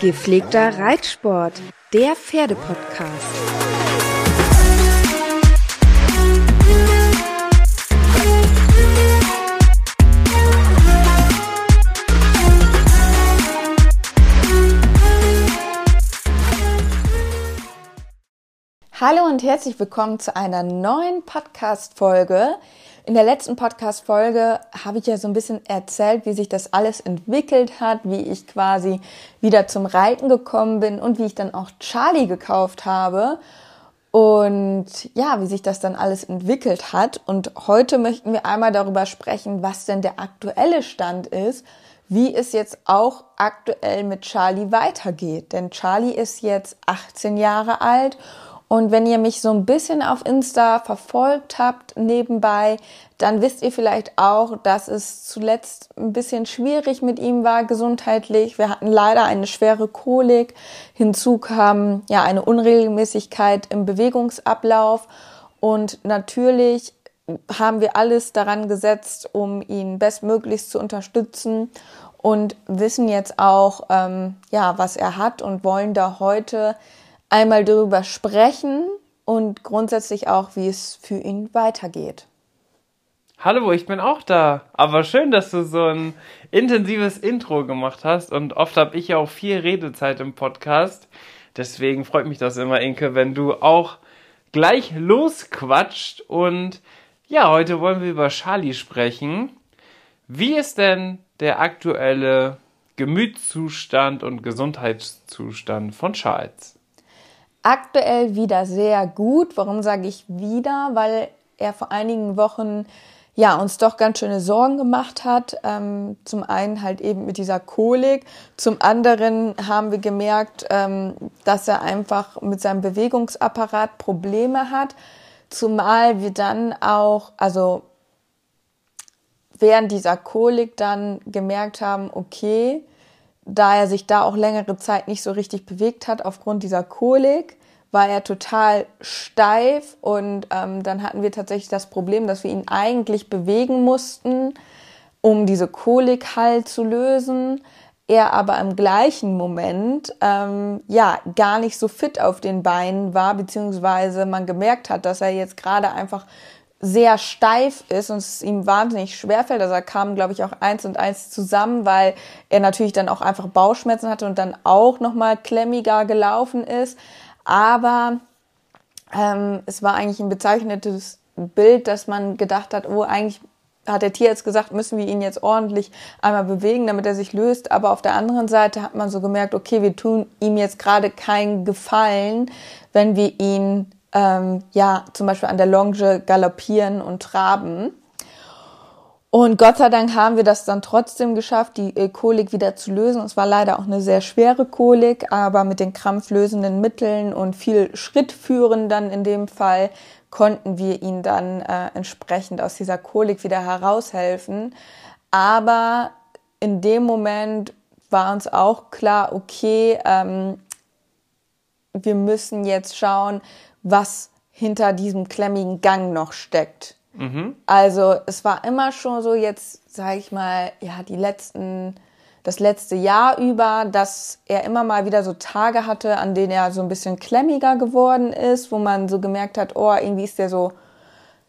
Gepflegter Reitsport, der Pferdepodcast. Hallo und herzlich willkommen zu einer neuen Podcast-Folge. In der letzten Podcast-Folge habe ich ja so ein bisschen erzählt, wie sich das alles entwickelt hat, wie ich quasi wieder zum Reiten gekommen bin und wie ich dann auch Charlie gekauft habe. Und ja, wie sich das dann alles entwickelt hat. Und heute möchten wir einmal darüber sprechen, was denn der aktuelle Stand ist, wie es jetzt auch aktuell mit Charlie weitergeht. Denn Charlie ist jetzt 18 Jahre alt und wenn ihr mich so ein bisschen auf Insta verfolgt habt nebenbei, dann wisst ihr vielleicht auch, dass es zuletzt ein bisschen schwierig mit ihm war gesundheitlich. Wir hatten leider eine schwere Kolik. Hinzu kam ja eine Unregelmäßigkeit im Bewegungsablauf. Und natürlich haben wir alles daran gesetzt, um ihn bestmöglichst zu unterstützen und wissen jetzt auch, ähm, ja, was er hat und wollen da heute einmal darüber sprechen und grundsätzlich auch, wie es für ihn weitergeht. Hallo, ich bin auch da. Aber schön, dass du so ein intensives Intro gemacht hast. Und oft habe ich ja auch viel Redezeit im Podcast. Deswegen freut mich das immer, Inke, wenn du auch gleich losquatscht. Und ja, heute wollen wir über Charlie sprechen. Wie ist denn der aktuelle Gemütszustand und Gesundheitszustand von Charles? Aktuell wieder sehr gut. Warum sage ich wieder? Weil er vor einigen Wochen ja uns doch ganz schöne Sorgen gemacht hat. Ähm, zum einen halt eben mit dieser Kolik, zum anderen haben wir gemerkt, ähm, dass er einfach mit seinem Bewegungsapparat Probleme hat. Zumal wir dann auch, also während dieser Kolik dann gemerkt haben, okay, da er sich da auch längere Zeit nicht so richtig bewegt hat aufgrund dieser Kolik, war er total steif und ähm, dann hatten wir tatsächlich das Problem, dass wir ihn eigentlich bewegen mussten, um diese Kolik halt zu lösen. Er aber im gleichen Moment ähm, ja gar nicht so fit auf den Beinen war, beziehungsweise man gemerkt hat, dass er jetzt gerade einfach sehr steif ist und es ihm wahnsinnig schwerfällt. Also er kam, glaube ich, auch eins und eins zusammen, weil er natürlich dann auch einfach Bauchschmerzen hatte und dann auch nochmal klemmiger gelaufen ist. Aber ähm, es war eigentlich ein bezeichnetes Bild, dass man gedacht hat, oh, eigentlich hat der Tierarzt gesagt, müssen wir ihn jetzt ordentlich einmal bewegen, damit er sich löst. Aber auf der anderen Seite hat man so gemerkt, okay, wir tun ihm jetzt gerade keinen Gefallen, wenn wir ihn ähm, ja zum Beispiel an der Longe galoppieren und traben. Und Gott sei Dank haben wir das dann trotzdem geschafft, die äh, Kolik wieder zu lösen. Es war leider auch eine sehr schwere Kolik, aber mit den krampflösenden Mitteln und viel Schrittführen dann in dem Fall konnten wir ihn dann äh, entsprechend aus dieser Kolik wieder heraushelfen. Aber in dem Moment war uns auch klar, okay, ähm, wir müssen jetzt schauen, was hinter diesem klemmigen Gang noch steckt. Mhm. Also es war immer schon so jetzt, sage ich mal, ja, die letzten, das letzte Jahr über, dass er immer mal wieder so Tage hatte, an denen er so ein bisschen klemmiger geworden ist, wo man so gemerkt hat, oh, irgendwie ist der so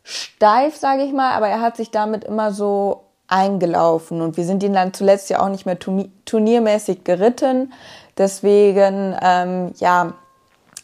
steif, sage ich mal, aber er hat sich damit immer so eingelaufen und wir sind ihn dann zuletzt ja auch nicht mehr turniermäßig geritten. Deswegen, ähm, ja,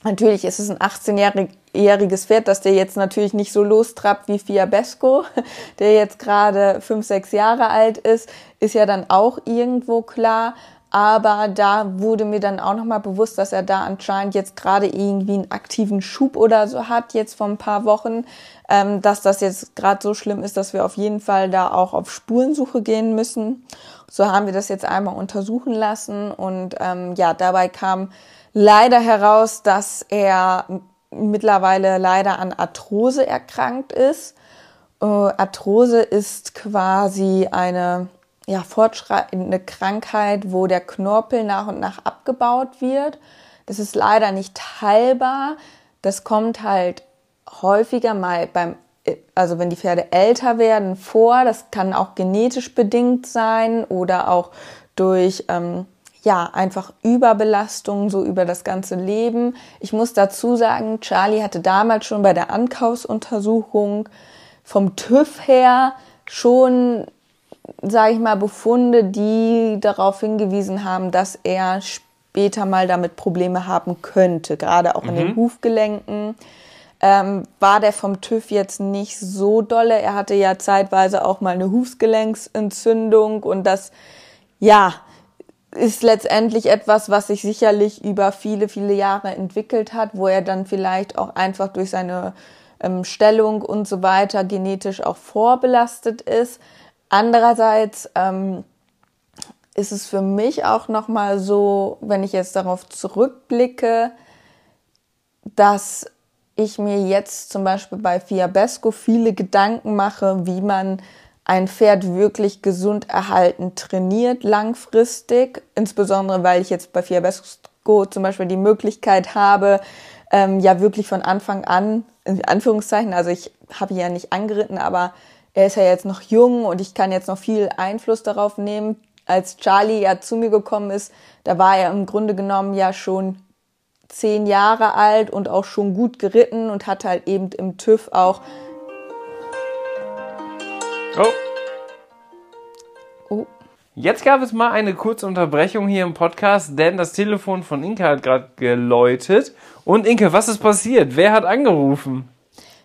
Natürlich ist es ein 18-jähriges Pferd, dass der jetzt natürlich nicht so lostrappt wie Fiabesco, der jetzt gerade fünf, sechs Jahre alt ist, ist ja dann auch irgendwo klar. Aber da wurde mir dann auch nochmal bewusst, dass er da anscheinend jetzt gerade irgendwie einen aktiven Schub oder so hat, jetzt vor ein paar Wochen, ähm, dass das jetzt gerade so schlimm ist, dass wir auf jeden Fall da auch auf Spurensuche gehen müssen. So haben wir das jetzt einmal untersuchen lassen und ähm, ja, dabei kam leider heraus, dass er mittlerweile leider an Arthrose erkrankt ist. Äh, Arthrose ist quasi eine ja, fortschreitende Krankheit, wo der Knorpel nach und nach abgebaut wird. Das ist leider nicht heilbar. Das kommt halt häufiger mal beim, also wenn die Pferde älter werden, vor. Das kann auch genetisch bedingt sein oder auch durch, ähm, ja, einfach Überbelastung so über das ganze Leben. Ich muss dazu sagen, Charlie hatte damals schon bei der Ankaufsuntersuchung vom TÜV her schon sage ich mal, Befunde, die darauf hingewiesen haben, dass er später mal damit Probleme haben könnte, gerade auch in den mhm. Hufgelenken. Ähm, war der vom TÜV jetzt nicht so dolle. Er hatte ja zeitweise auch mal eine Hufgelenksentzündung und das, ja, ist letztendlich etwas, was sich sicherlich über viele, viele Jahre entwickelt hat, wo er dann vielleicht auch einfach durch seine ähm, Stellung und so weiter genetisch auch vorbelastet ist. Andererseits ähm, ist es für mich auch nochmal so, wenn ich jetzt darauf zurückblicke, dass ich mir jetzt zum Beispiel bei Fiabesco viele Gedanken mache, wie man ein Pferd wirklich gesund erhalten trainiert langfristig. Insbesondere, weil ich jetzt bei Fiabesco zum Beispiel die Möglichkeit habe, ähm, ja wirklich von Anfang an, in Anführungszeichen, also ich habe ihn ja nicht angeritten, aber er ist ja jetzt noch jung und ich kann jetzt noch viel Einfluss darauf nehmen. Als Charlie ja zu mir gekommen ist, da war er im Grunde genommen ja schon zehn Jahre alt und auch schon gut geritten und hat halt eben im TÜV auch. Oh. Oh. Jetzt gab es mal eine kurze Unterbrechung hier im Podcast, denn das Telefon von Inke hat gerade geläutet. Und Inke, was ist passiert? Wer hat angerufen?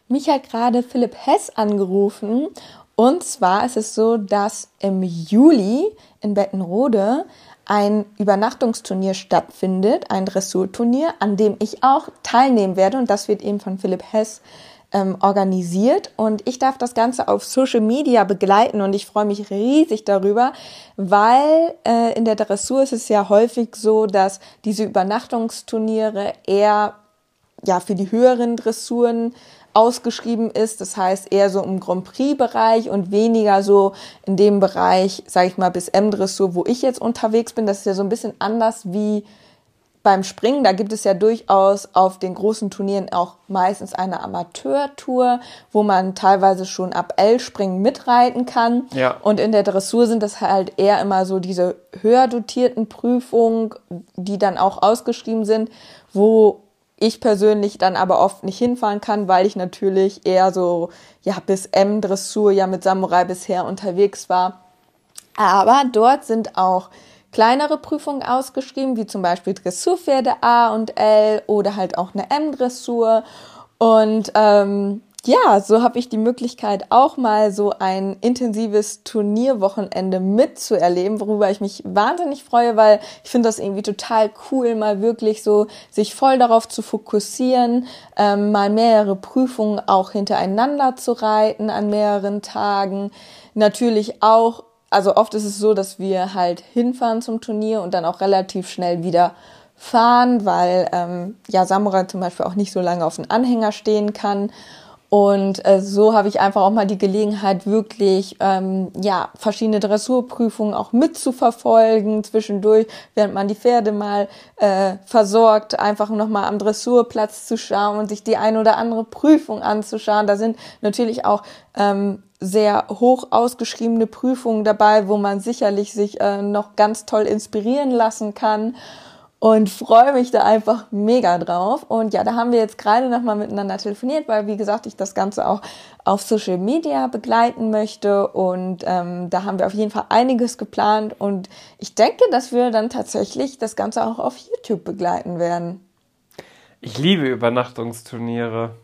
Mich hat gerade Philipp Hess angerufen. Und zwar ist es so, dass im Juli in Bettenrode ein Übernachtungsturnier stattfindet, ein Dressurturnier, an dem ich auch teilnehmen werde. Und das wird eben von Philipp Hess ähm, organisiert. Und ich darf das Ganze auf Social Media begleiten und ich freue mich riesig darüber, weil äh, in der Dressur ist es ja häufig so, dass diese Übernachtungsturniere eher ja für die höheren Dressuren ausgeschrieben ist. Das heißt eher so im Grand Prix-Bereich und weniger so in dem Bereich, sage ich mal, bis M-Dressur, wo ich jetzt unterwegs bin. Das ist ja so ein bisschen anders wie beim Springen. Da gibt es ja durchaus auf den großen Turnieren auch meistens eine Amateurtour, wo man teilweise schon ab L-Springen mitreiten kann. Ja. Und in der Dressur sind das halt eher immer so diese höher dotierten Prüfungen, die dann auch ausgeschrieben sind, wo ich persönlich dann aber oft nicht hinfahren kann, weil ich natürlich eher so, ja, bis M-Dressur ja mit Samurai bisher unterwegs war. Aber dort sind auch kleinere Prüfungen ausgeschrieben, wie zum Beispiel Dressurpferde A und L oder halt auch eine M-Dressur. Und ähm, ja, so habe ich die Möglichkeit, auch mal so ein intensives Turnierwochenende mitzuerleben, worüber ich mich wahnsinnig freue, weil ich finde das irgendwie total cool, mal wirklich so sich voll darauf zu fokussieren, ähm, mal mehrere Prüfungen auch hintereinander zu reiten an mehreren Tagen. Natürlich auch, also oft ist es so, dass wir halt hinfahren zum Turnier und dann auch relativ schnell wieder fahren, weil ähm, ja Samurai zum Beispiel auch nicht so lange auf den Anhänger stehen kann. Und äh, so habe ich einfach auch mal die Gelegenheit, wirklich ähm, ja verschiedene Dressurprüfungen auch mitzuverfolgen zwischendurch, während man die Pferde mal äh, versorgt, einfach nochmal am Dressurplatz zu schauen und sich die ein oder andere Prüfung anzuschauen. Da sind natürlich auch ähm, sehr hoch ausgeschriebene Prüfungen dabei, wo man sicherlich sich äh, noch ganz toll inspirieren lassen kann und freue mich da einfach mega drauf. Und ja, da haben wir jetzt gerade nochmal miteinander telefoniert, weil wie gesagt, ich das Ganze auch auf Social Media begleiten möchte. Und ähm, da haben wir auf jeden Fall einiges geplant. Und ich denke, dass wir dann tatsächlich das Ganze auch auf YouTube begleiten werden. Ich liebe Übernachtungsturniere.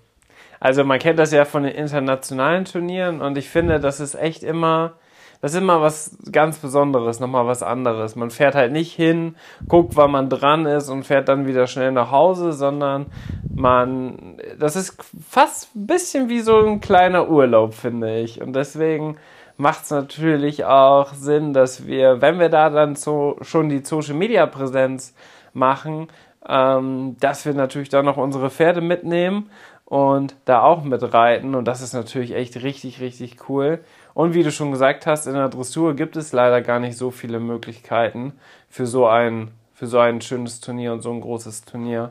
Also man kennt das ja von den internationalen Turnieren und ich finde, das ist echt immer das ist immer was ganz Besonderes, nochmal was anderes. Man fährt halt nicht hin, guckt, wann man dran ist und fährt dann wieder schnell nach Hause, sondern man, das ist fast ein bisschen wie so ein kleiner Urlaub, finde ich. Und deswegen macht es natürlich auch Sinn, dass wir, wenn wir da dann so schon die Social Media Präsenz machen, ähm, dass wir natürlich dann noch unsere Pferde mitnehmen und da auch mitreiten. Und das ist natürlich echt richtig, richtig cool. Und wie du schon gesagt hast, in der Dressur gibt es leider gar nicht so viele Möglichkeiten für so ein, für so ein schönes Turnier und so ein großes Turnier,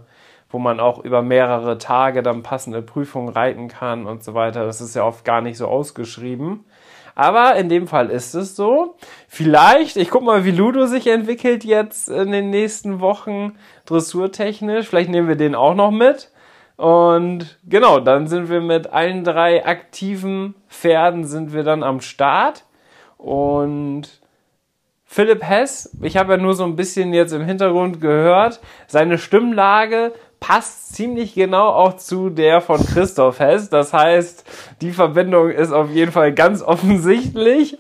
wo man auch über mehrere Tage dann passende Prüfungen reiten kann und so weiter. Das ist ja oft gar nicht so ausgeschrieben. Aber in dem Fall ist es so. Vielleicht, ich guck mal, wie Ludo sich entwickelt jetzt in den nächsten Wochen dressurtechnisch. Vielleicht nehmen wir den auch noch mit. Und genau, dann sind wir mit allen drei aktiven Pferden sind wir dann am Start. Und Philipp Hess, ich habe ja nur so ein bisschen jetzt im Hintergrund gehört, seine Stimmlage passt ziemlich genau auch zu der von Christoph Hess. Das heißt, die Verbindung ist auf jeden Fall ganz offensichtlich.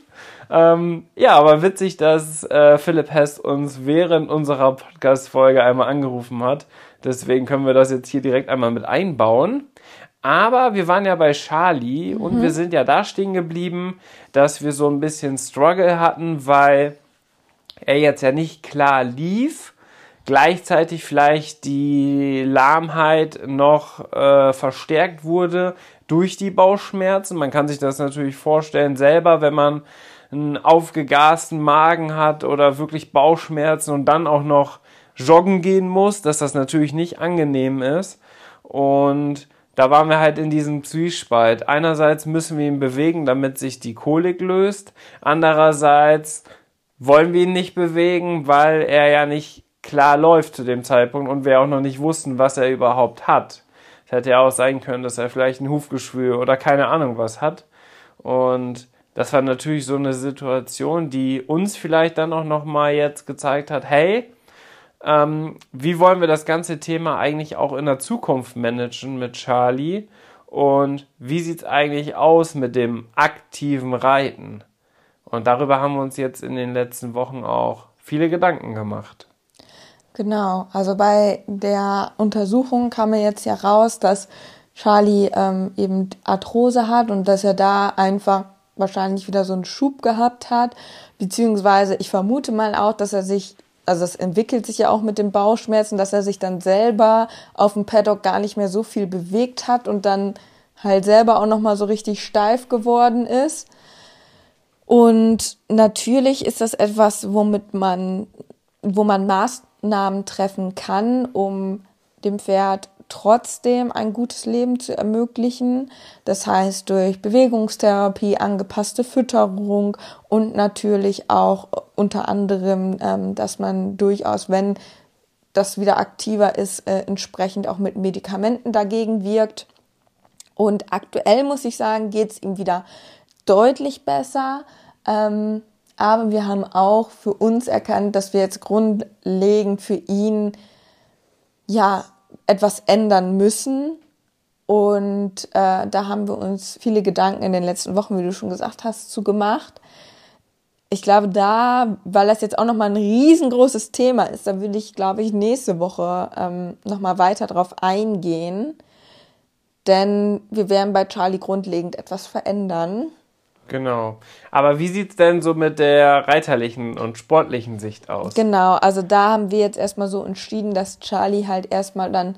Ähm, ja, aber witzig, dass äh, Philipp Hess uns während unserer Podcast-Folge einmal angerufen hat. Deswegen können wir das jetzt hier direkt einmal mit einbauen. Aber wir waren ja bei Charlie mhm. und wir sind ja da stehen geblieben, dass wir so ein bisschen Struggle hatten, weil er jetzt ja nicht klar lief gleichzeitig vielleicht die Lahmheit noch äh, verstärkt wurde durch die Bauchschmerzen. Man kann sich das natürlich vorstellen selber, wenn man einen aufgegasten Magen hat oder wirklich Bauchschmerzen und dann auch noch joggen gehen muss, dass das natürlich nicht angenehm ist. Und da waren wir halt in diesem Zwiespalt. Einerseits müssen wir ihn bewegen, damit sich die Kolik löst. Andererseits wollen wir ihn nicht bewegen, weil er ja nicht klar läuft zu dem Zeitpunkt und wir auch noch nicht wussten, was er überhaupt hat. Es hätte ja auch sein können, dass er vielleicht ein Hufgeschwür oder keine Ahnung was hat. Und das war natürlich so eine Situation, die uns vielleicht dann auch nochmal jetzt gezeigt hat, hey, ähm, wie wollen wir das ganze Thema eigentlich auch in der Zukunft managen mit Charlie? Und wie sieht es eigentlich aus mit dem aktiven Reiten? Und darüber haben wir uns jetzt in den letzten Wochen auch viele Gedanken gemacht. Genau, also bei der Untersuchung kam mir jetzt ja raus, dass Charlie ähm, eben Arthrose hat und dass er da einfach wahrscheinlich wieder so einen Schub gehabt hat, beziehungsweise ich vermute mal auch, dass er sich, also es entwickelt sich ja auch mit den Bauchschmerzen, dass er sich dann selber auf dem Paddock gar nicht mehr so viel bewegt hat und dann halt selber auch nochmal so richtig steif geworden ist. Und natürlich ist das etwas, womit man, wo man Maß, Maßnahmen treffen kann, um dem Pferd trotzdem ein gutes Leben zu ermöglichen. Das heißt durch Bewegungstherapie, angepasste Fütterung und natürlich auch unter anderem, ähm, dass man durchaus, wenn das wieder aktiver ist, äh, entsprechend auch mit Medikamenten dagegen wirkt. Und aktuell muss ich sagen, geht es ihm wieder deutlich besser. Ähm, aber wir haben auch für uns erkannt, dass wir jetzt grundlegend für ihn ja etwas ändern müssen. Und äh, da haben wir uns viele Gedanken in den letzten Wochen, wie du schon gesagt hast, zu gemacht. Ich glaube, da, weil das jetzt auch nochmal ein riesengroßes Thema ist, da würde ich, glaube ich, nächste Woche ähm, nochmal weiter drauf eingehen. Denn wir werden bei Charlie grundlegend etwas verändern. Genau. Aber wie sieht es denn so mit der reiterlichen und sportlichen Sicht aus? Genau, also da haben wir jetzt erstmal so entschieden, dass Charlie halt erstmal dann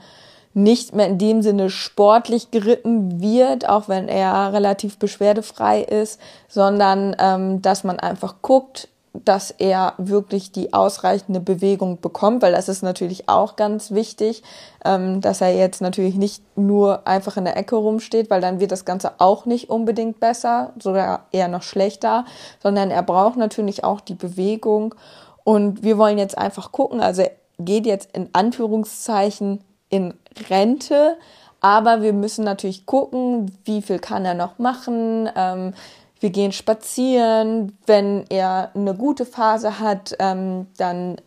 nicht mehr in dem Sinne sportlich geritten wird, auch wenn er relativ beschwerdefrei ist, sondern ähm, dass man einfach guckt, dass er wirklich die ausreichende Bewegung bekommt, weil das ist natürlich auch ganz wichtig, ähm, dass er jetzt natürlich nicht nur einfach in der Ecke rumsteht, weil dann wird das Ganze auch nicht unbedingt besser, sogar eher noch schlechter, sondern er braucht natürlich auch die Bewegung. Und wir wollen jetzt einfach gucken, also er geht jetzt in Anführungszeichen in Rente, aber wir müssen natürlich gucken, wie viel kann er noch machen, ähm, wir gehen spazieren. Wenn er eine gute Phase hat, ähm, dann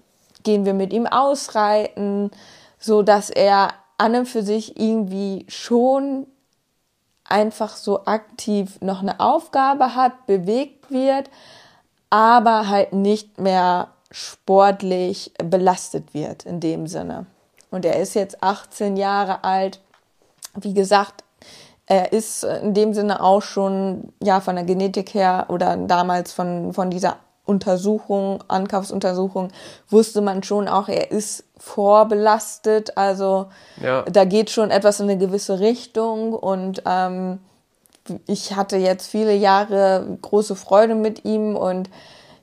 gehen wir mit ihm ausreiten, so dass er an und für sich irgendwie schon einfach so aktiv noch eine Aufgabe hat, bewegt wird, aber halt nicht mehr sportlich belastet wird in dem Sinne. Und er ist jetzt 18 Jahre alt. Wie gesagt, er ist in dem Sinne auch schon ja von der Genetik her oder damals von, von dieser Untersuchung, Ankaufsuntersuchung, wusste man schon auch, er ist vorbelastet. Also ja. da geht schon etwas in eine gewisse Richtung und ähm, ich hatte jetzt viele Jahre große Freude mit ihm und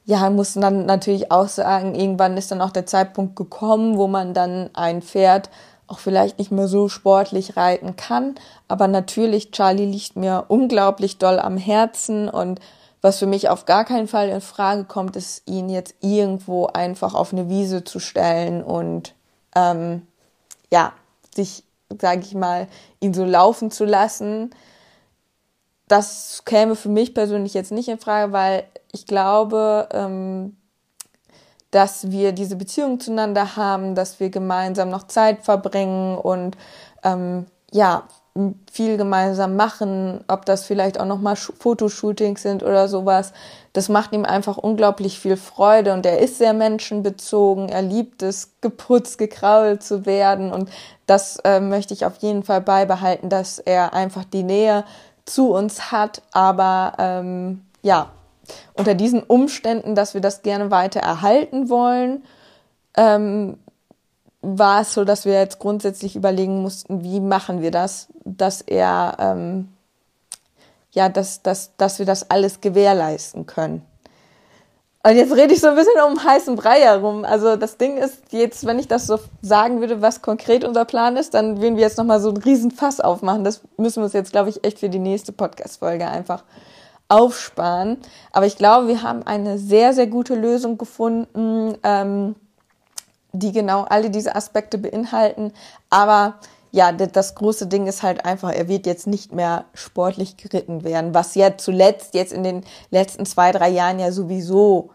ja, mussten dann natürlich auch sagen, irgendwann ist dann auch der Zeitpunkt gekommen, wo man dann ein Pferd auch vielleicht nicht mehr so sportlich reiten kann. Aber natürlich, Charlie liegt mir unglaublich doll am Herzen und was für mich auf gar keinen Fall in Frage kommt, ist, ihn jetzt irgendwo einfach auf eine Wiese zu stellen und ähm, ja, sich, sage ich mal, ihn so laufen zu lassen. Das käme für mich persönlich jetzt nicht in Frage, weil ich glaube, ähm, dass wir diese Beziehung zueinander haben, dass wir gemeinsam noch Zeit verbringen und ähm, ja, viel gemeinsam machen, ob das vielleicht auch nochmal Fotoshootings sind oder sowas. Das macht ihm einfach unglaublich viel Freude und er ist sehr menschenbezogen. Er liebt es, geputzt, gekrault zu werden und das äh, möchte ich auf jeden Fall beibehalten, dass er einfach die Nähe zu uns hat, aber ähm, ja, unter diesen Umständen, dass wir das gerne weiter erhalten wollen, ähm, war es so, dass wir jetzt grundsätzlich überlegen mussten, wie machen wir das, dass er, ähm, ja, dass, dass, dass wir das alles gewährleisten können. Und jetzt rede ich so ein bisschen um heißen Brei herum. Also das Ding ist jetzt, wenn ich das so sagen würde, was konkret unser Plan ist, dann würden wir jetzt nochmal so einen riesen Fass aufmachen. Das müssen wir uns jetzt, glaube ich, echt für die nächste Podcast-Folge einfach aufsparen. Aber ich glaube, wir haben eine sehr, sehr gute Lösung gefunden, ähm, die genau alle diese Aspekte beinhalten. Aber ja, das große Ding ist halt einfach, er wird jetzt nicht mehr sportlich geritten werden, was ja zuletzt jetzt in den letzten zwei, drei Jahren ja sowieso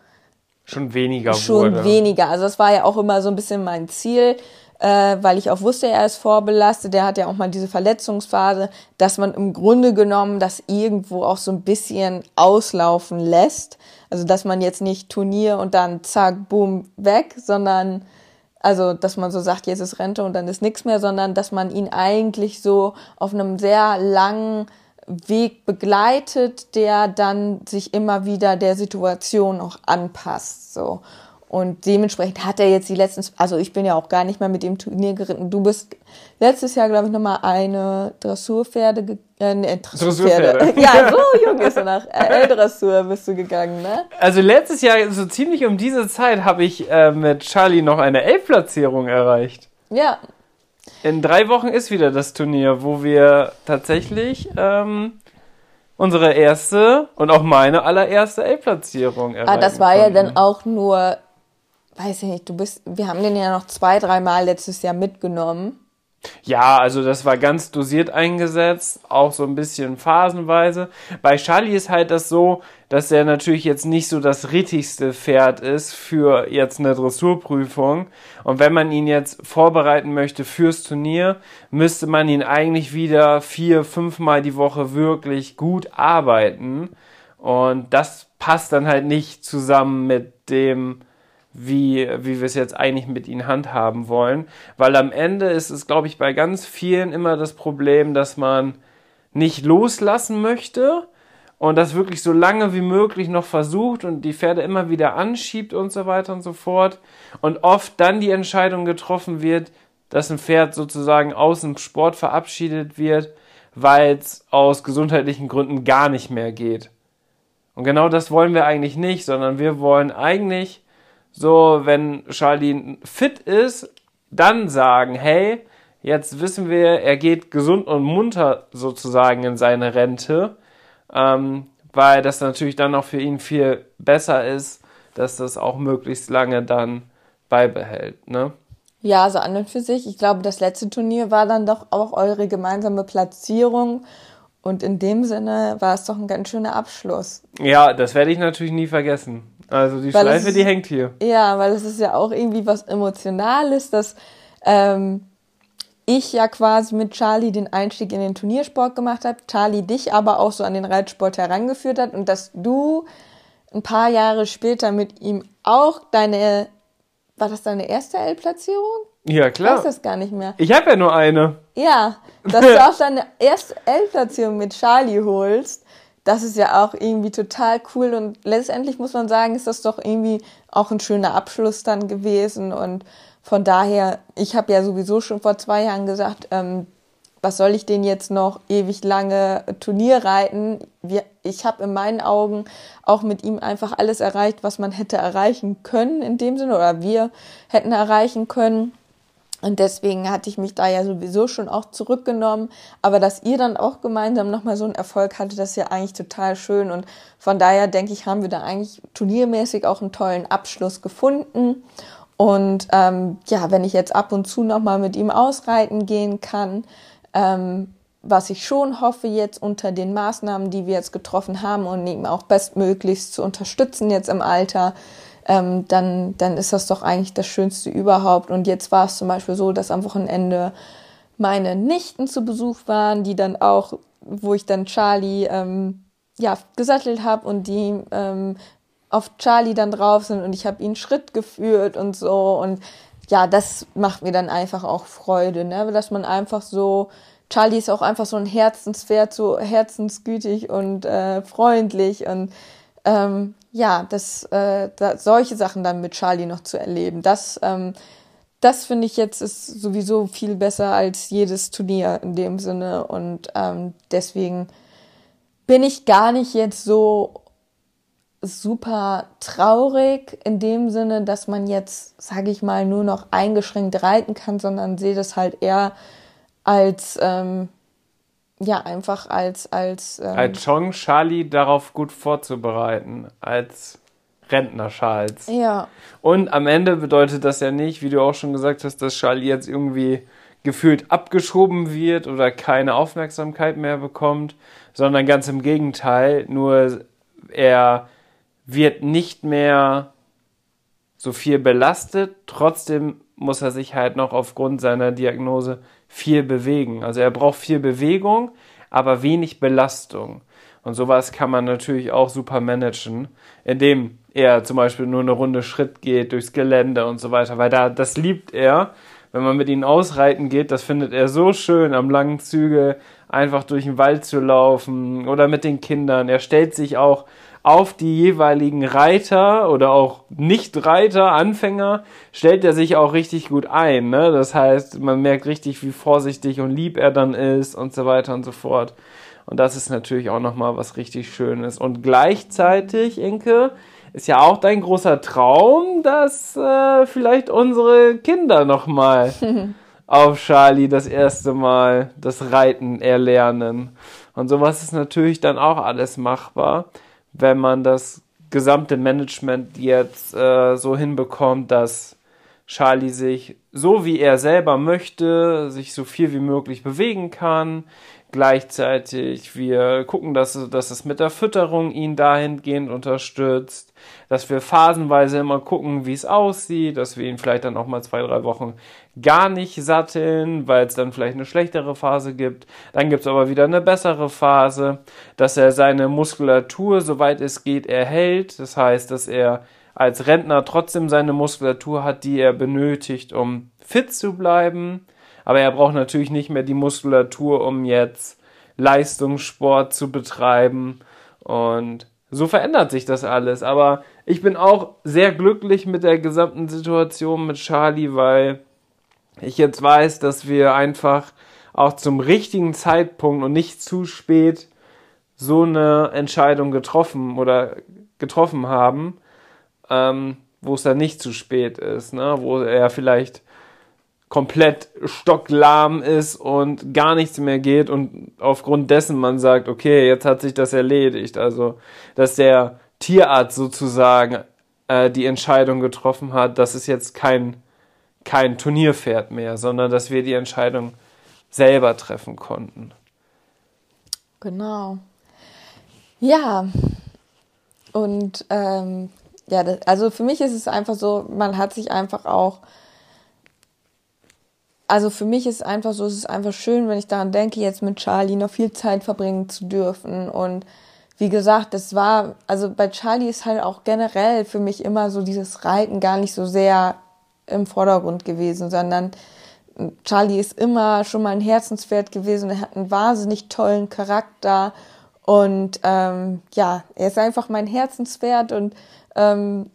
schon weniger schon wurde. weniger. Also das war ja auch immer so ein bisschen mein Ziel, äh, weil ich auch wusste, er ist vorbelastet. Der hat ja auch mal diese Verletzungsphase, dass man im Grunde genommen das irgendwo auch so ein bisschen auslaufen lässt. Also dass man jetzt nicht Turnier und dann zack, boom, weg, sondern also dass man so sagt, jetzt ist Rente und dann ist nichts mehr, sondern dass man ihn eigentlich so auf einem sehr langen Weg begleitet, der dann sich immer wieder der Situation auch anpasst. So. Und dementsprechend hat er jetzt die letzten, also ich bin ja auch gar nicht mehr mit dem Turnier geritten. Du bist letztes Jahr, glaube ich, nochmal eine Dressurpferde, äh, nee, Dressurpferde. Dressurpferde. ja, so jung ist er noch. Äh, L-Dressur bist du gegangen, ne? Also letztes Jahr, so ziemlich um diese Zeit, habe ich äh, mit Charlie noch eine Elf-Platzierung erreicht. Ja. In drei Wochen ist wieder das Turnier, wo wir tatsächlich ähm, unsere erste und auch meine allererste Elf-Platzierung erreicht. Ah, das war konnten. ja dann auch nur weiß ich nicht, du bist, wir haben den ja noch zwei, dreimal letztes Jahr mitgenommen. Ja, also das war ganz dosiert eingesetzt, auch so ein bisschen phasenweise. Bei Charlie ist halt das so, dass er natürlich jetzt nicht so das rittigste Pferd ist für jetzt eine Dressurprüfung. Und wenn man ihn jetzt vorbereiten möchte fürs Turnier, müsste man ihn eigentlich wieder vier, fünfmal die Woche wirklich gut arbeiten. Und das passt dann halt nicht zusammen mit dem, wie, wie wir es jetzt eigentlich mit ihnen handhaben wollen. Weil am Ende ist es, glaube ich, bei ganz vielen immer das Problem, dass man nicht loslassen möchte und das wirklich so lange wie möglich noch versucht und die Pferde immer wieder anschiebt und so weiter und so fort. Und oft dann die Entscheidung getroffen wird, dass ein Pferd sozusagen aus dem Sport verabschiedet wird, weil es aus gesundheitlichen Gründen gar nicht mehr geht. Und genau das wollen wir eigentlich nicht, sondern wir wollen eigentlich so, wenn Charlie fit ist, dann sagen, hey, jetzt wissen wir, er geht gesund und munter sozusagen in seine Rente, ähm, weil das natürlich dann auch für ihn viel besser ist, dass das auch möglichst lange dann beibehält, ne? Ja, so an und für sich. Ich glaube, das letzte Turnier war dann doch auch eure gemeinsame Platzierung. Und in dem Sinne war es doch ein ganz schöner Abschluss. Ja, das werde ich natürlich nie vergessen. Also die weil Schleife, ist, die hängt hier. Ja, weil es ist ja auch irgendwie was Emotionales, dass ähm, ich ja quasi mit Charlie den Einstieg in den Turniersport gemacht habe, Charlie dich aber auch so an den Reitsport herangeführt hat und dass du ein paar Jahre später mit ihm auch deine, war das deine erste L-Platzierung? Ja, klar. Ich weiß das gar nicht mehr. Ich habe ja nur eine. Ja, dass du auch deine erste L-Platzierung mit Charlie holst, das ist ja auch irgendwie total cool und letztendlich muss man sagen, ist das doch irgendwie auch ein schöner Abschluss dann gewesen und von daher, ich habe ja sowieso schon vor zwei Jahren gesagt, ähm, was soll ich denn jetzt noch ewig lange Turnier reiten? Wir, ich habe in meinen Augen auch mit ihm einfach alles erreicht, was man hätte erreichen können in dem Sinne oder wir hätten erreichen können. Und deswegen hatte ich mich da ja sowieso schon auch zurückgenommen. Aber dass ihr dann auch gemeinsam nochmal so einen Erfolg hattet, das ist ja eigentlich total schön. Und von daher denke ich, haben wir da eigentlich turniermäßig auch einen tollen Abschluss gefunden. Und ähm, ja, wenn ich jetzt ab und zu nochmal mit ihm ausreiten gehen kann, ähm, was ich schon hoffe jetzt unter den Maßnahmen, die wir jetzt getroffen haben und ihm auch bestmöglichst zu unterstützen jetzt im Alter, ähm, dann, dann ist das doch eigentlich das Schönste überhaupt. Und jetzt war es zum Beispiel so, dass am Wochenende meine Nichten zu Besuch waren, die dann auch, wo ich dann Charlie ähm, ja gesattelt habe und die ähm, auf Charlie dann drauf sind und ich habe ihn Schritt geführt und so und ja, das macht mir dann einfach auch Freude, ne, dass man einfach so Charlie ist auch einfach so ein Herzenspferd, so herzensgütig und äh, freundlich und ähm, ja, das, äh, da, solche Sachen dann mit Charlie noch zu erleben, das, ähm, das finde ich jetzt ist sowieso viel besser als jedes Turnier in dem Sinne. Und ähm, deswegen bin ich gar nicht jetzt so super traurig in dem Sinne, dass man jetzt, sage ich mal, nur noch eingeschränkt reiten kann, sondern sehe das halt eher als ähm, ja, einfach als. Als, ähm als Chance, Charlie darauf gut vorzubereiten. Als Rentner Charles. Ja. Und am Ende bedeutet das ja nicht, wie du auch schon gesagt hast, dass Charlie jetzt irgendwie gefühlt abgeschoben wird oder keine Aufmerksamkeit mehr bekommt, sondern ganz im Gegenteil, nur er wird nicht mehr so viel belastet, trotzdem muss er sich halt noch aufgrund seiner Diagnose viel bewegen. Also er braucht viel Bewegung, aber wenig Belastung. Und sowas kann man natürlich auch super managen, indem er zum Beispiel nur eine Runde Schritt geht durchs Gelände und so weiter, weil da, das liebt er. Wenn man mit ihm ausreiten geht, das findet er so schön, am langen Züge einfach durch den Wald zu laufen oder mit den Kindern. Er stellt sich auch auf die jeweiligen Reiter oder auch Nicht-Reiter, Anfänger, stellt er sich auch richtig gut ein. Ne? Das heißt, man merkt richtig, wie vorsichtig und lieb er dann ist und so weiter und so fort. Und das ist natürlich auch nochmal was richtig Schönes. Und gleichzeitig, Inke, ist ja auch dein großer Traum, dass äh, vielleicht unsere Kinder nochmal auf Charlie das erste Mal das Reiten erlernen. Und sowas ist natürlich dann auch alles machbar wenn man das gesamte Management jetzt äh, so hinbekommt, dass Charlie sich so wie er selber möchte, sich so viel wie möglich bewegen kann. Gleichzeitig wir gucken, dass, dass es mit der Fütterung ihn dahingehend unterstützt dass wir phasenweise immer gucken, wie es aussieht, dass wir ihn vielleicht dann auch mal zwei, drei Wochen gar nicht satteln, weil es dann vielleicht eine schlechtere Phase gibt. Dann gibt es aber wieder eine bessere Phase, dass er seine Muskulatur, soweit es geht, erhält. Das heißt, dass er als Rentner trotzdem seine Muskulatur hat, die er benötigt, um fit zu bleiben. Aber er braucht natürlich nicht mehr die Muskulatur, um jetzt Leistungssport zu betreiben. Und so verändert sich das alles. Aber ich bin auch sehr glücklich mit der gesamten Situation mit Charlie, weil ich jetzt weiß, dass wir einfach auch zum richtigen Zeitpunkt und nicht zu spät so eine Entscheidung getroffen oder getroffen haben, ähm, wo es dann nicht zu spät ist, ne? wo er vielleicht komplett stocklahm ist und gar nichts mehr geht und aufgrund dessen man sagt, okay, jetzt hat sich das erledigt. Also, dass der Tierarzt sozusagen äh, die Entscheidung getroffen hat, dass es jetzt kein, kein Turnierpferd mehr, sondern dass wir die Entscheidung selber treffen konnten. Genau. Ja. Und ähm, ja, das, also für mich ist es einfach so, man hat sich einfach auch also für mich ist es einfach so, es ist einfach schön, wenn ich daran denke, jetzt mit Charlie noch viel Zeit verbringen zu dürfen und wie gesagt, das war, also bei Charlie ist halt auch generell für mich immer so dieses Reiten gar nicht so sehr im Vordergrund gewesen, sondern Charlie ist immer schon mal ein Herzenspferd gewesen. Er hat einen wahnsinnig tollen Charakter und ähm, ja, er ist einfach mein Herzenspferd und ähm,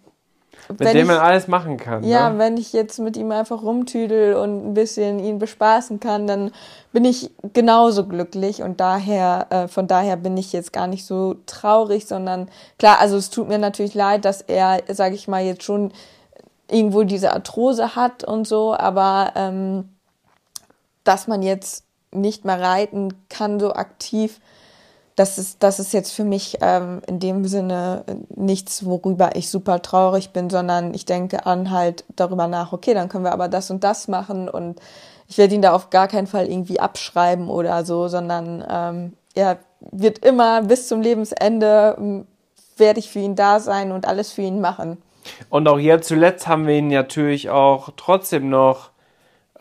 mit dem ich, man alles machen kann. Ja, ne? wenn ich jetzt mit ihm einfach rumtüdel und ein bisschen ihn bespaßen kann, dann bin ich genauso glücklich und daher, äh, von daher bin ich jetzt gar nicht so traurig, sondern klar, also es tut mir natürlich leid, dass er, sage ich mal, jetzt schon irgendwo diese Arthrose hat und so, aber ähm, dass man jetzt nicht mehr reiten kann so aktiv, das ist, das ist jetzt für mich ähm, in dem Sinne nichts, worüber ich super traurig bin, sondern ich denke an halt darüber nach, okay, dann können wir aber das und das machen und ich werde ihn da auf gar keinen Fall irgendwie abschreiben oder so, sondern ähm, er wird immer bis zum Lebensende werde ich für ihn da sein und alles für ihn machen. Und auch jetzt zuletzt haben wir ihn natürlich auch trotzdem noch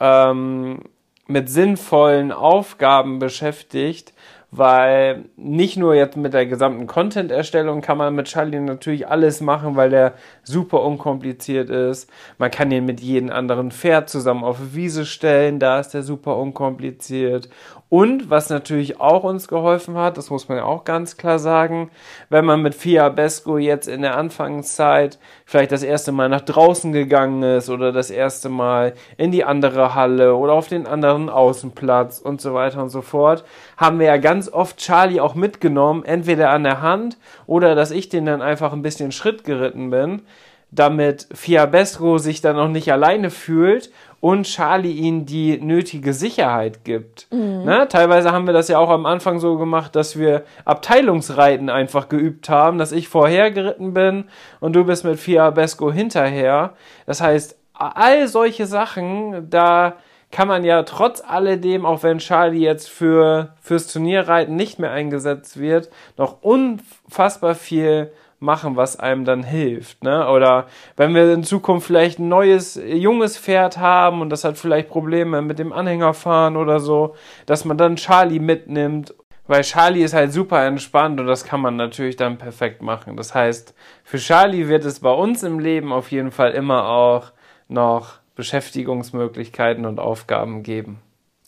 ähm, mit sinnvollen Aufgaben beschäftigt, weil nicht nur jetzt mit der gesamten Content-Erstellung kann man mit Charlie natürlich alles machen, weil der super unkompliziert ist. Man kann ihn mit jedem anderen Pferd zusammen auf Wiese stellen, da ist der super unkompliziert. Und was natürlich auch uns geholfen hat, das muss man ja auch ganz klar sagen, wenn man mit Fiabesco jetzt in der Anfangszeit vielleicht das erste Mal nach draußen gegangen ist oder das erste Mal in die andere Halle oder auf den anderen Außenplatz und so weiter und so fort, haben wir ja ganz oft Charlie auch mitgenommen, entweder an der Hand oder dass ich den dann einfach ein bisschen Schritt geritten bin damit Fiabesco sich dann auch nicht alleine fühlt und Charlie ihnen die nötige Sicherheit gibt. Mhm. Ne? Teilweise haben wir das ja auch am Anfang so gemacht, dass wir Abteilungsreiten einfach geübt haben, dass ich vorher geritten bin und du bist mit Fiabesco hinterher. Das heißt, all solche Sachen, da kann man ja trotz alledem, auch wenn Charlie jetzt für, fürs Turnierreiten nicht mehr eingesetzt wird, noch unfassbar viel machen, was einem dann hilft. Ne? Oder wenn wir in Zukunft vielleicht ein neues, junges Pferd haben und das hat vielleicht Probleme mit dem Anhängerfahren oder so, dass man dann Charlie mitnimmt. Weil Charlie ist halt super entspannt und das kann man natürlich dann perfekt machen. Das heißt, für Charlie wird es bei uns im Leben auf jeden Fall immer auch noch Beschäftigungsmöglichkeiten und Aufgaben geben.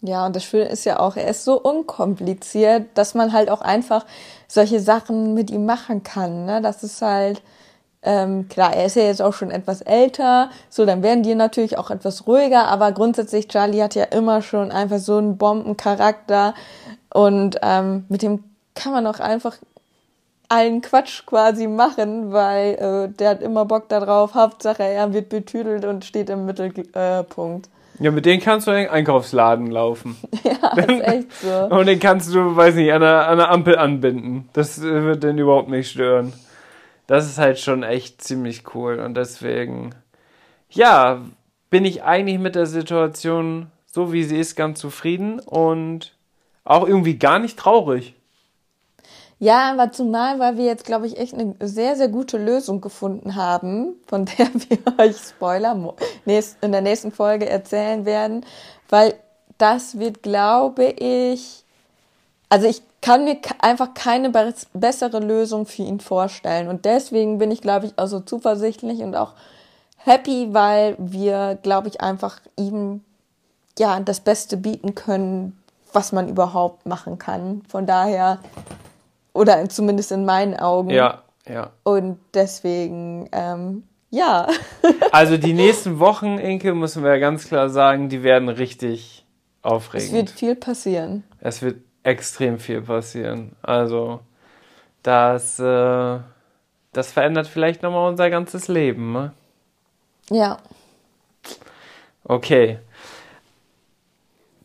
Ja, und das Schöne ist ja auch, er ist so unkompliziert, dass man halt auch einfach solche Sachen mit ihm machen kann. Ne? Das ist halt, ähm, klar, er ist ja jetzt auch schon etwas älter, so dann werden die natürlich auch etwas ruhiger, aber grundsätzlich, Charlie hat ja immer schon einfach so einen Bombencharakter und ähm, mit dem kann man auch einfach allen Quatsch quasi machen, weil äh, der hat immer Bock darauf, Hauptsache er wird betüdelt und steht im Mittelpunkt. Äh, ja, mit denen kannst du in den Einkaufsladen laufen. Ja, ist echt so. Und den kannst du, weiß nicht, an der, an der Ampel anbinden. Das äh, wird den überhaupt nicht stören. Das ist halt schon echt ziemlich cool. Und deswegen, ja, bin ich eigentlich mit der Situation, so wie sie ist, ganz zufrieden und auch irgendwie gar nicht traurig. Ja, aber zumal, weil wir jetzt, glaube ich, echt eine sehr, sehr gute Lösung gefunden haben, von der wir euch Spoiler in der nächsten Folge erzählen werden, weil das wird, glaube ich, also ich kann mir einfach keine bessere Lösung für ihn vorstellen und deswegen bin ich, glaube ich, auch so zuversichtlich und auch happy, weil wir, glaube ich, einfach ihm ja das Beste bieten können, was man überhaupt machen kann. Von daher oder zumindest in meinen Augen. Ja, ja. Und deswegen, ähm, ja. also die nächsten Wochen, Inke, müssen wir ganz klar sagen, die werden richtig aufregend. Es wird viel passieren. Es wird extrem viel passieren. Also das, äh, das verändert vielleicht nochmal unser ganzes Leben. Ne? Ja. Okay.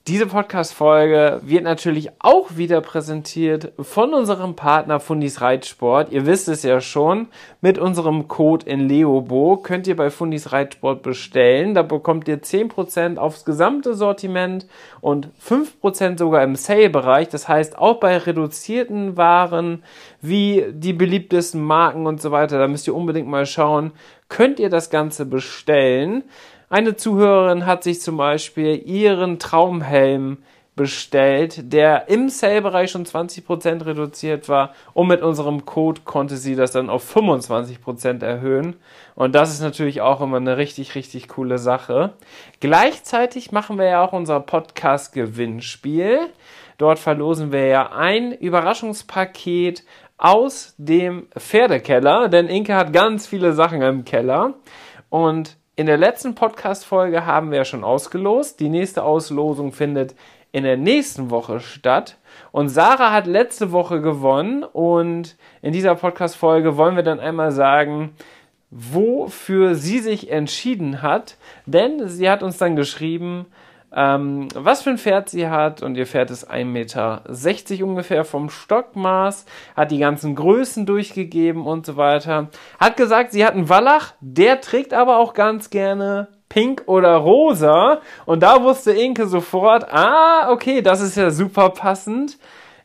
Diese Podcast-Folge wird natürlich auch wieder präsentiert von unserem Partner Fundis Reitsport. Ihr wisst es ja schon, mit unserem Code in Leobo könnt ihr bei Fundis Reitsport bestellen. Da bekommt ihr 10% aufs gesamte Sortiment und 5% sogar im Sale-Bereich. Das heißt, auch bei reduzierten Waren wie die beliebtesten Marken und so weiter, da müsst ihr unbedingt mal schauen, könnt ihr das Ganze bestellen. Eine Zuhörerin hat sich zum Beispiel ihren Traumhelm bestellt, der im Sale-Bereich schon 20% reduziert war und mit unserem Code konnte sie das dann auf 25% erhöhen. Und das ist natürlich auch immer eine richtig, richtig coole Sache. Gleichzeitig machen wir ja auch unser Podcast-Gewinnspiel. Dort verlosen wir ja ein Überraschungspaket aus dem Pferdekeller, denn Inke hat ganz viele Sachen im Keller. Und in der letzten Podcast-Folge haben wir ja schon ausgelost. Die nächste Auslosung findet in der nächsten Woche statt. Und Sarah hat letzte Woche gewonnen. Und in dieser Podcast-Folge wollen wir dann einmal sagen, wofür sie sich entschieden hat. Denn sie hat uns dann geschrieben, ähm, was für ein Pferd sie hat. Und ihr Pferd ist 1,60 Meter ungefähr vom Stockmaß, hat die ganzen Größen durchgegeben und so weiter. Hat gesagt, sie hat einen Wallach, der trägt aber auch ganz gerne pink oder rosa. Und da wusste Inke sofort, ah, okay, das ist ja super passend.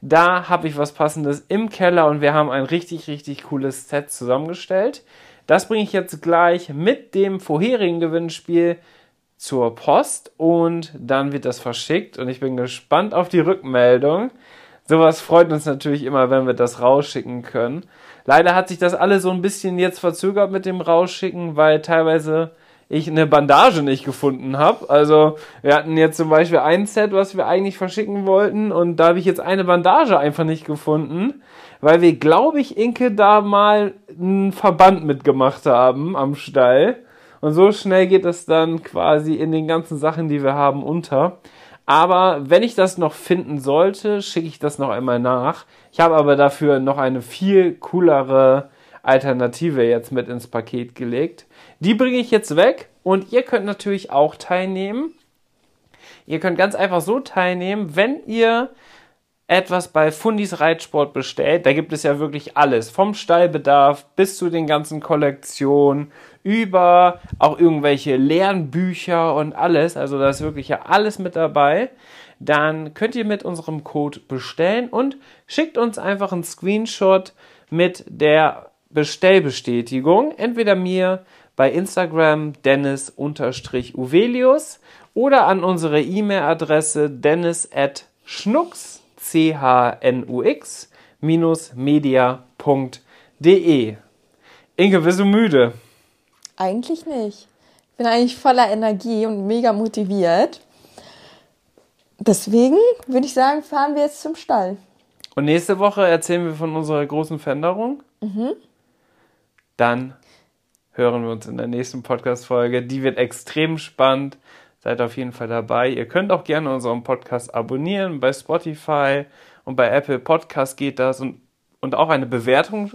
Da habe ich was Passendes im Keller und wir haben ein richtig, richtig cooles Set zusammengestellt. Das bringe ich jetzt gleich mit dem vorherigen Gewinnspiel zur Post und dann wird das verschickt und ich bin gespannt auf die Rückmeldung. Sowas freut uns natürlich immer, wenn wir das rausschicken können. Leider hat sich das alles so ein bisschen jetzt verzögert mit dem Rausschicken, weil teilweise ich eine Bandage nicht gefunden habe. Also wir hatten jetzt zum Beispiel ein Set, was wir eigentlich verschicken wollten und da habe ich jetzt eine Bandage einfach nicht gefunden, weil wir, glaube ich, Inke da mal einen Verband mitgemacht haben am Stall. Und so schnell geht es dann quasi in den ganzen Sachen, die wir haben, unter. Aber wenn ich das noch finden sollte, schicke ich das noch einmal nach. Ich habe aber dafür noch eine viel coolere Alternative jetzt mit ins Paket gelegt. Die bringe ich jetzt weg und ihr könnt natürlich auch teilnehmen. Ihr könnt ganz einfach so teilnehmen, wenn ihr etwas bei Fundis Reitsport bestellt. Da gibt es ja wirklich alles. Vom Stallbedarf bis zu den ganzen Kollektionen, über auch irgendwelche Lernbücher und alles. Also da ist wirklich ja alles mit dabei. Dann könnt ihr mit unserem Code bestellen und schickt uns einfach einen Screenshot mit der Bestellbestätigung. Entweder mir bei Instagram dennis-uvelius oder an unsere E-Mail-Adresse dennis at schnux, c-h-n-u-x, media.de. Inge, bist du müde? Eigentlich nicht. Ich bin eigentlich voller Energie und mega motiviert. Deswegen würde ich sagen, fahren wir jetzt zum Stall. Und nächste Woche erzählen wir von unserer großen Veränderung. Mhm. Dann hören wir uns in der nächsten Podcast-Folge. Die wird extrem spannend. Seid auf jeden Fall dabei. Ihr könnt auch gerne unseren Podcast abonnieren. Bei Spotify und bei Apple Podcast geht das und, und auch eine Bewertung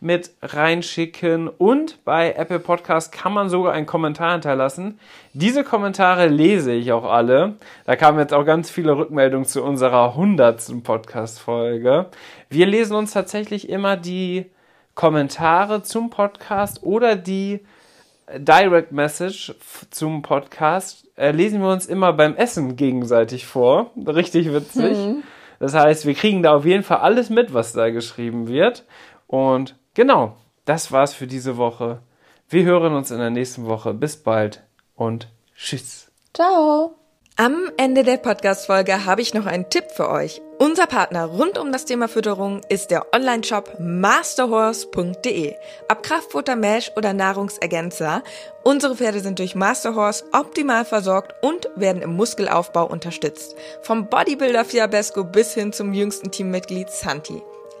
mit reinschicken. Und bei Apple Podcast kann man sogar einen Kommentar hinterlassen. Diese Kommentare lese ich auch alle. Da kamen jetzt auch ganz viele Rückmeldungen zu unserer hundertsten Podcast-Folge. Wir lesen uns tatsächlich immer die Kommentare zum Podcast oder die Direct Message zum Podcast äh, lesen wir uns immer beim Essen gegenseitig vor. Richtig witzig. Mhm. Das heißt, wir kriegen da auf jeden Fall alles mit, was da geschrieben wird. Und genau, das war's für diese Woche. Wir hören uns in der nächsten Woche. Bis bald und tschüss. Ciao. Am Ende der Podcast-Folge habe ich noch einen Tipp für euch. Unser Partner rund um das Thema Fütterung ist der Online-Shop masterhorse.de. Ab Kraftfutter, Mesh oder Nahrungsergänzer, unsere Pferde sind durch Masterhorse optimal versorgt und werden im Muskelaufbau unterstützt. Vom Bodybuilder Fiabesco bis hin zum jüngsten Teammitglied Santi.